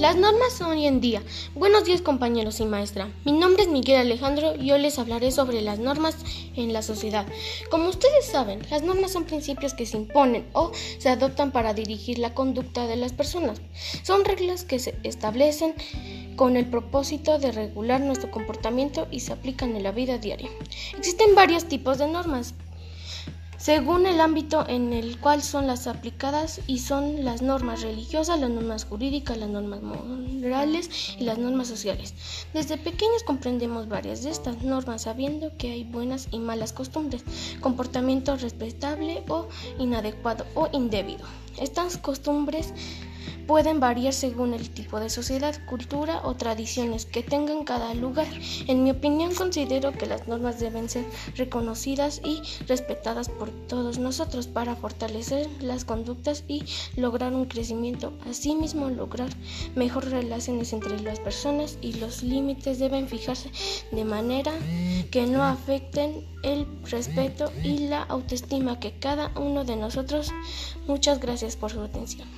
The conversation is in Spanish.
Las normas hoy en día. Buenos días compañeros y maestra. Mi nombre es Miguel Alejandro y hoy les hablaré sobre las normas en la sociedad. Como ustedes saben, las normas son principios que se imponen o se adoptan para dirigir la conducta de las personas. Son reglas que se establecen con el propósito de regular nuestro comportamiento y se aplican en la vida diaria. Existen varios tipos de normas según el ámbito en el cual son las aplicadas y son las normas religiosas, las normas jurídicas, las normas morales y las normas sociales. Desde pequeños comprendemos varias de estas normas sabiendo que hay buenas y malas costumbres, comportamiento respetable o inadecuado o indebido. Estas costumbres pueden variar según el tipo de sociedad, cultura o tradiciones que tenga cada lugar. En mi opinión, considero que las normas deben ser reconocidas y respetadas por todos nosotros para fortalecer las conductas y lograr un crecimiento. Asimismo, lograr mejores relaciones entre las personas y los límites deben fijarse de manera que no afecten el respeto y la autoestima que cada uno de nosotros. Muchas gracias por su atención.